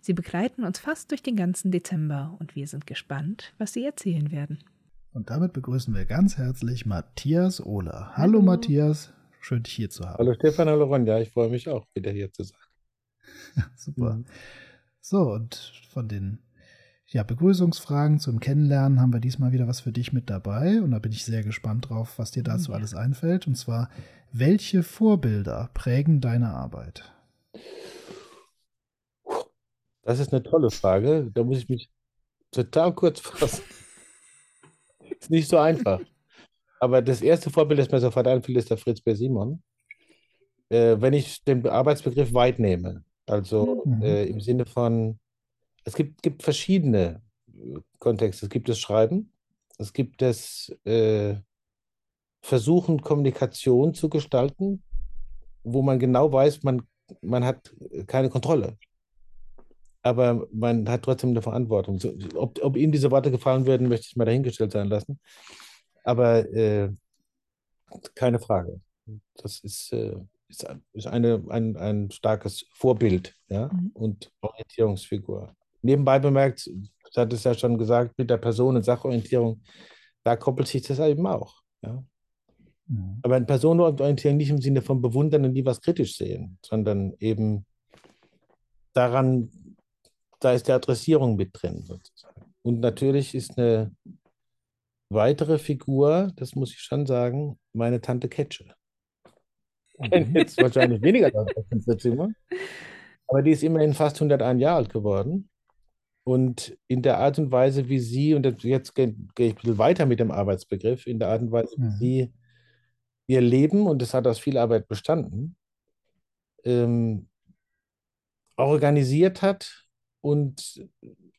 Sie begleiten uns fast durch den ganzen Dezember und wir sind gespannt, was sie erzählen werden. Und damit begrüßen wir ganz herzlich Matthias Ohler. Hallo, hallo. Matthias, schön dich hier zu haben. Hallo Stefan, hallo Ronja, ich freue mich auch, wieder hier zu sein. Super. Mhm. So, und von den ja, Begrüßungsfragen zum Kennenlernen haben wir diesmal wieder was für dich mit dabei. Und da bin ich sehr gespannt drauf, was dir dazu ja. alles einfällt. Und zwar, welche Vorbilder prägen deine Arbeit? Das ist eine tolle Frage. Da muss ich mich total kurz fassen. ist nicht so einfach. Aber das erste Vorbild, das mir sofort einfällt, ist der Fritz B. Simon. Äh, wenn ich den Arbeitsbegriff weit nehme, also mhm. äh, im Sinne von, es gibt, gibt verschiedene äh, Kontexte. Es gibt das Schreiben, es gibt das äh, Versuchen, Kommunikation zu gestalten, wo man genau weiß, man, man hat keine Kontrolle aber man hat trotzdem eine Verantwortung. So, ob, ob, ihm diese Worte gefallen würden, möchte ich mal dahingestellt sein lassen. Aber äh, keine Frage. Das ist, äh, ist, ist eine, ein, ein starkes Vorbild ja? Mhm. und Orientierungsfigur. Nebenbei bemerkt, ich hatte es ja schon gesagt, mit der Person- und Sachorientierung, da koppelt sich das eben auch. Ja? Mhm. Aber in Personenorientierung nicht im Sinne von bewundern und nie was kritisch sehen, sondern eben daran da ist die Adressierung mit drin sozusagen. Und natürlich ist eine weitere Figur, das muss ich schon sagen, meine Tante Ketsche. Kennen jetzt wahrscheinlich weniger Leute aus dem Zimmer. Aber die ist immerhin fast 101 Jahre alt geworden. Und in der Art und Weise, wie sie, und jetzt gehe, gehe ich ein bisschen weiter mit dem Arbeitsbegriff, in der Art und Weise, wie mhm. sie ihr Leben, und das hat aus viel Arbeit bestanden, ähm, organisiert hat und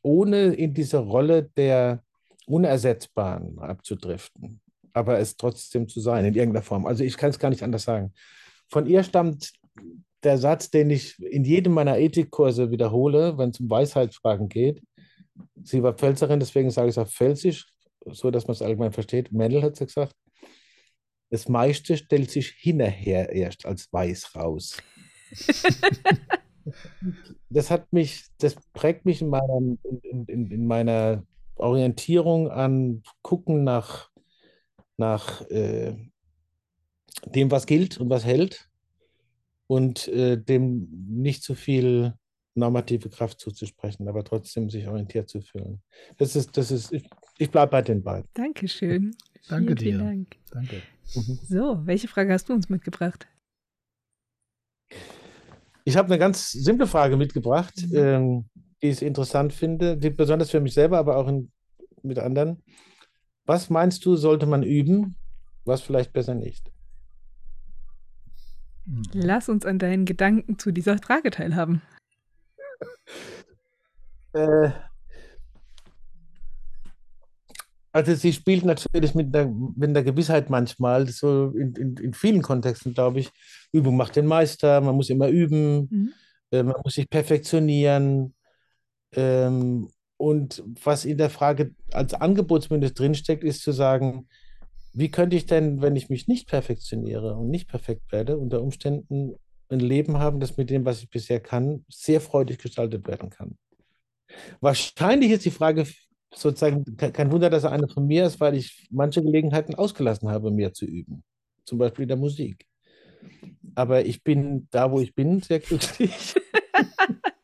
ohne in diese Rolle der Unersetzbaren abzudriften, aber es trotzdem zu sein, in irgendeiner Form. Also ich kann es gar nicht anders sagen. Von ihr stammt der Satz, den ich in jedem meiner Ethikkurse wiederhole, wenn es um Weisheitsfragen geht. Sie war Pfälzerin, deswegen sage ich es auf Pfälzisch, so dass man es allgemein versteht. Mendel hat es gesagt. Das meiste stellt sich hinterher erst als weiß raus. das hat mich, das prägt mich in meiner, in, in, in meiner Orientierung an Gucken nach, nach äh, dem, was gilt und was hält und äh, dem nicht zu viel normative Kraft zuzusprechen, aber trotzdem sich orientiert zu fühlen. Das ist, das ist, ich, ich bleibe bei den beiden. Dankeschön. Danke vielen, dir. Vielen Dank. Danke. So, welche Frage hast du uns mitgebracht? Ich habe eine ganz simple Frage mitgebracht, mhm. ähm, die ich interessant finde, die besonders für mich selber, aber auch in, mit anderen. Was meinst du, sollte man üben, was vielleicht besser nicht? Lass uns an deinen Gedanken zu dieser Frage teilhaben. äh, also sie spielt natürlich mit der, mit der Gewissheit manchmal, so in, in, in vielen Kontexten, glaube ich, Übung macht den Meister, man muss immer üben, mhm. äh, man muss sich perfektionieren. Ähm, und was in der Frage als Angebot zumindest drinsteckt, ist zu sagen, wie könnte ich denn, wenn ich mich nicht perfektioniere und nicht perfekt werde, unter Umständen ein Leben haben, das mit dem, was ich bisher kann, sehr freudig gestaltet werden kann. Wahrscheinlich ist die Frage sozusagen kein Wunder, dass er eine von mir ist, weil ich manche Gelegenheiten ausgelassen habe, mehr zu üben. Zum Beispiel in der Musik. Aber ich bin da, wo ich bin, sehr glücklich.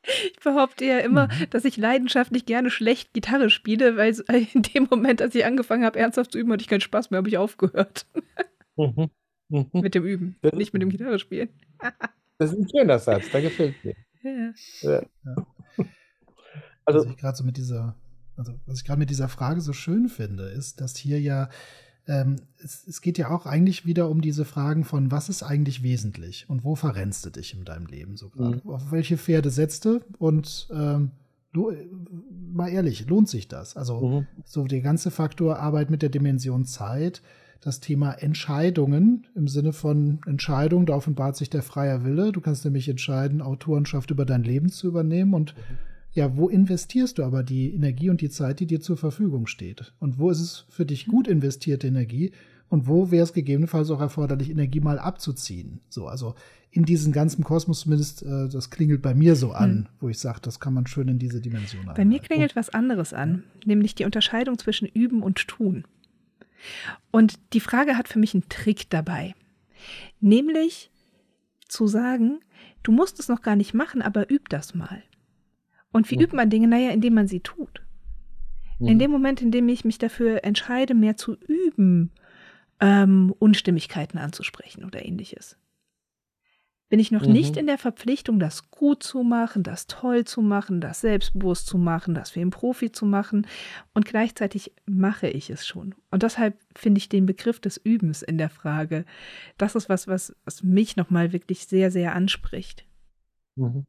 ich behaupte ja immer, mhm. dass ich leidenschaftlich gerne schlecht Gitarre spiele, weil in dem Moment, als ich angefangen habe, ernsthaft zu üben, hatte ich keinen Spaß mehr, habe ich aufgehört. Mhm. Mhm. Mit dem Üben, das nicht mit dem Gitarre spielen. das ist ein schöner Satz, da gefällt mir. Ja. ja. Also, also ich gerade so mit dieser also was ich gerade mit dieser Frage so schön finde, ist, dass hier ja ähm, es, es, geht ja auch eigentlich wieder um diese Fragen von, was ist eigentlich wesentlich und wo verrennst du dich in deinem Leben so gerade? Mhm. Auf welche Pferde setzt du? Und ähm, du, mal ehrlich, lohnt sich das? Also Mhm. so der ganze Faktor Arbeit mit der Dimension Zeit, das Thema Entscheidungen im Sinne von Entscheidung, da offenbart sich der freie Wille. Du kannst nämlich entscheiden, Autorenschaft über dein Leben zu übernehmen und ja, wo investierst du aber die Energie und die Zeit, die dir zur Verfügung steht? Und wo ist es für dich gut investierte Energie? Und wo wäre es gegebenenfalls auch erforderlich, Energie mal abzuziehen? So, also in diesem ganzen Kosmos zumindest, äh, das klingelt bei mir so an, wo ich sage, das kann man schön in diese Dimension Bei mir klingelt was anderes an, nämlich die Unterscheidung zwischen Üben und Tun. Und die Frage hat für mich einen Trick dabei, nämlich zu sagen, du musst es noch gar nicht machen, aber üb das mal. Und wie Mhm. übt man Dinge? Naja, indem man sie tut. In Mhm. dem Moment, in dem ich mich dafür entscheide, mehr zu üben, ähm, Unstimmigkeiten anzusprechen oder ähnliches, bin ich noch Mhm. nicht in der Verpflichtung, das gut zu machen, das toll zu machen, das selbstbewusst zu machen, das wie ein Profi zu machen. Und gleichzeitig mache ich es schon. Und deshalb finde ich den Begriff des Übens in der Frage, das ist was, was, was mich nochmal wirklich sehr, sehr anspricht. Mhm.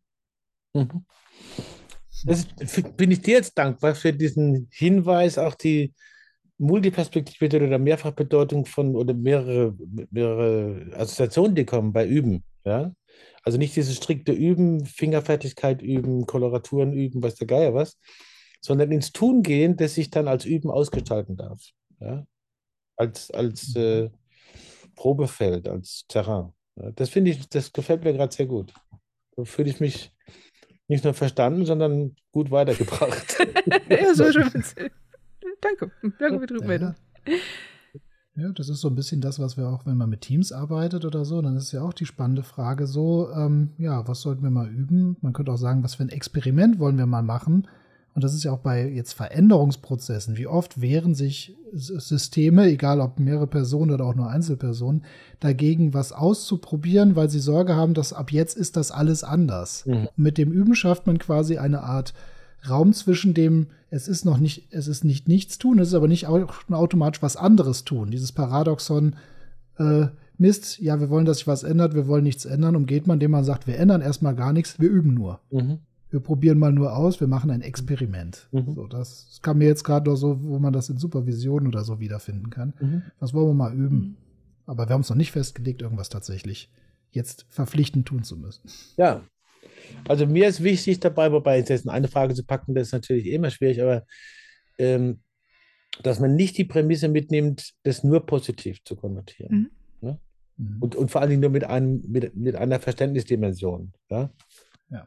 Mhm. Das bin ich dir jetzt dankbar für diesen Hinweis, auch die Multiperspektive oder Mehrfachbedeutung von oder mehrere, mehrere Assoziationen, die kommen bei Üben. Ja? Also nicht dieses strikte Üben, Fingerfertigkeit üben, Koloraturen üben, weiß der Geier was, sondern ins Tun gehen, das sich dann als Üben ausgestalten darf. Ja? Als, als äh, Probefeld, als Terrain. Ja? Das finde ich, das gefällt mir gerade sehr gut. Da fühle ich mich nicht nur verstanden, sondern gut weitergebracht. ja, so schön. Danke. Danke für die Rückmeldung. Ja, das ist so ein bisschen das, was wir auch, wenn man mit Teams arbeitet oder so, dann ist ja auch die spannende Frage so, ähm, ja, was sollten wir mal üben? Man könnte auch sagen, was für ein Experiment wollen wir mal machen? Und das ist ja auch bei jetzt Veränderungsprozessen. Wie oft wehren sich Systeme, egal ob mehrere Personen oder auch nur Einzelpersonen, dagegen, was auszuprobieren, weil sie Sorge haben, dass ab jetzt ist das alles anders. Mhm. Mit dem Üben schafft man quasi eine Art Raum zwischen dem, es ist noch nicht, es ist nicht nichts tun, es ist aber nicht auch automatisch was anderes tun. Dieses Paradoxon, äh, Mist, ja, wir wollen, dass sich was ändert, wir wollen nichts ändern, umgeht man, indem man sagt, wir ändern erstmal gar nichts, wir üben nur. Mhm. Wir probieren mal nur aus, wir machen ein Experiment. Mhm. So, das kam mir jetzt gerade noch so, wo man das in Supervision oder so wiederfinden kann. Mhm. Das wollen wir mal üben. Aber wir haben uns noch nicht festgelegt, irgendwas tatsächlich jetzt verpflichtend tun zu müssen. Ja, also mir ist wichtig dabei, wobei jetzt in eine Frage zu packen, das ist natürlich immer schwierig, aber ähm, dass man nicht die Prämisse mitnimmt, das nur positiv zu konnotieren. Mhm. Mhm. Und, und vor allen Dingen nur mit, einem, mit, mit einer Verständnisdimension. Ja? Ja.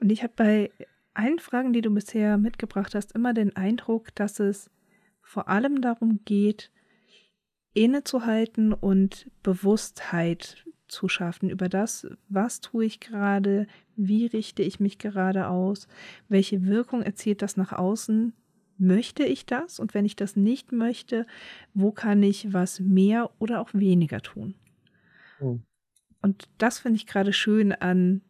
Und ich habe bei allen Fragen, die du bisher mitgebracht hast, immer den Eindruck, dass es vor allem darum geht, innezuhalten und Bewusstheit zu schaffen über das, was tue ich gerade, wie richte ich mich gerade aus, welche Wirkung erzielt das nach außen, möchte ich das und wenn ich das nicht möchte, wo kann ich was mehr oder auch weniger tun. Mhm. Und das finde ich gerade schön an,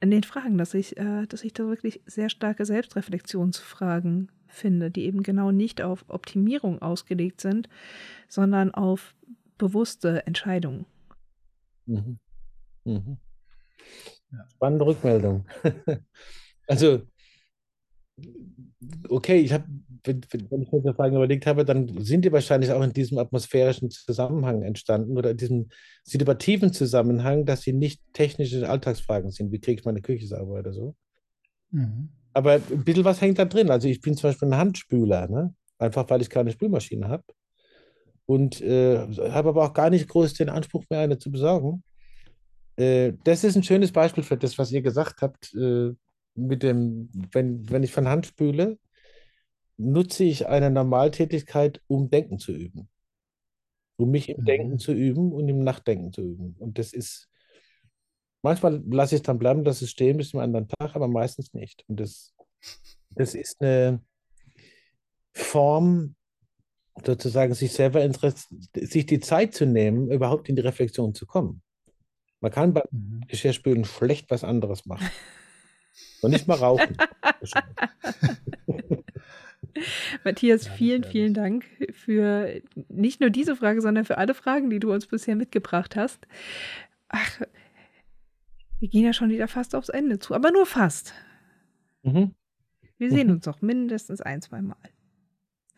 an den Fragen, dass ich, äh, dass ich da wirklich sehr starke Selbstreflexionsfragen finde, die eben genau nicht auf Optimierung ausgelegt sind, sondern auf bewusste Entscheidungen. Mhm. Mhm. Spannende Rückmeldung. Also, okay, ich habe, wenn, wenn ich mir die Fragen überlegt habe, dann sind die wahrscheinlich auch in diesem atmosphärischen Zusammenhang entstanden oder in diesem situativen Zusammenhang, dass sie nicht technische Alltagsfragen sind, wie kriege ich meine Küche sauber oder so. Mhm. Aber ein bisschen was hängt da drin. Also ich bin zum Beispiel ein Handspüler, ne? einfach weil ich keine Spülmaschine habe. Und äh, habe aber auch gar nicht groß den Anspruch mehr, eine zu besorgen. Äh, das ist ein schönes Beispiel für das, was ihr gesagt habt. Äh, mit dem, wenn, wenn ich von Hand spüle, nutze ich eine Normaltätigkeit, um Denken zu üben. Um mich im Mhm. Denken zu üben und im Nachdenken zu üben. Und das ist, manchmal lasse ich es dann bleiben, dass es stehen bis zum anderen Tag, aber meistens nicht. Und das, das ist eine Form, sozusagen sich selber sich die Zeit zu nehmen, überhaupt in die Reflexion zu kommen. Man kann beim Mhm. Geschirrspülen schlecht was anderes machen. Und nicht mal rauchen. Matthias, vielen, vielen Dank für nicht nur diese Frage, sondern für alle Fragen, die du uns bisher mitgebracht hast. Ach, wir gehen ja schon wieder fast aufs Ende zu, aber nur fast. Mhm. Wir sehen uns noch mindestens ein, zwei Mal.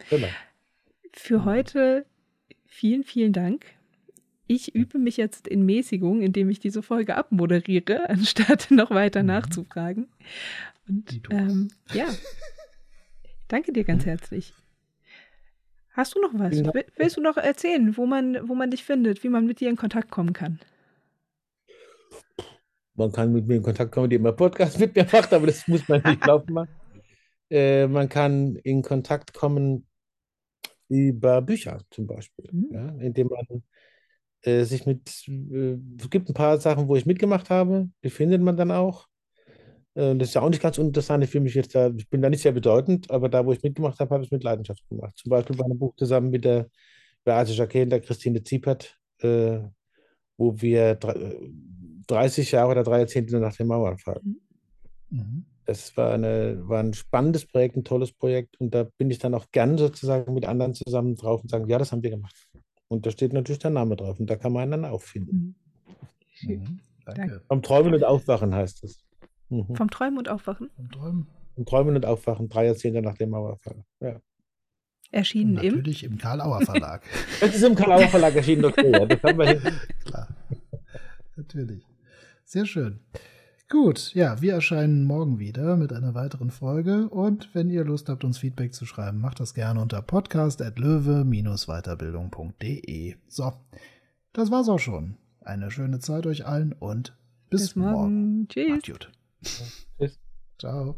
Genau. Für heute vielen, vielen Dank. Ich übe mich jetzt in Mäßigung, indem ich diese Folge abmoderiere, anstatt noch weiter Mhm. nachzufragen. Und ähm, ja, danke dir ganz herzlich. Hast du noch was? Willst du noch erzählen, wo man, wo man dich findet, wie man mit dir in Kontakt kommen kann? Man kann mit mir in Kontakt kommen, indem man Podcast mit mir macht, aber das muss man nicht laufen machen. Äh, man kann in Kontakt kommen über Bücher zum Beispiel, Mhm. ja, indem man äh, sich mit, äh, es gibt ein paar Sachen, wo ich mitgemacht habe, die findet man dann auch. Äh, das ist ja auch nicht ganz uninteressant. Ich fühle mich jetzt da, ich bin da nicht sehr bedeutend, aber da, wo ich mitgemacht habe, habe ich es mit Leidenschaft gemacht. Zum Beispiel bei einem Buch zusammen mit der Beate Jacquet und der Christine Ziepert, äh, wo wir dre- 30 Jahre oder drei Jahrzehnte nach dem Mauerfall. Mhm. Das war, eine, war ein spannendes Projekt, ein tolles Projekt. Und da bin ich dann auch gern sozusagen mit anderen zusammen drauf und sagen, ja, das haben wir gemacht. Und da steht natürlich der Name drauf und da kann man einen dann auch finden. Mhm. Mhm. Danke. Vom Träumen und Aufwachen heißt es. Mhm. Vom Träumen und Aufwachen? Vom Träumen. Vom Träumen und Aufwachen, drei Jahrzehnte nach dem Mauerfall. Ja. Erschienen im. natürlich im Karl-Auer Verlag. Das ist im Karl-Auer Verlag erschienen, okay. Ja, das haben wir hin. Klar. Natürlich. Sehr schön. Gut, ja, wir erscheinen morgen wieder mit einer weiteren Folge und wenn ihr Lust habt, uns Feedback zu schreiben, macht das gerne unter podcast.löwe-weiterbildung.de. So, das war's auch schon. Eine schöne Zeit euch allen und bis, bis morgen. morgen. Tschüss. Macht gut. Tschüss. Ciao.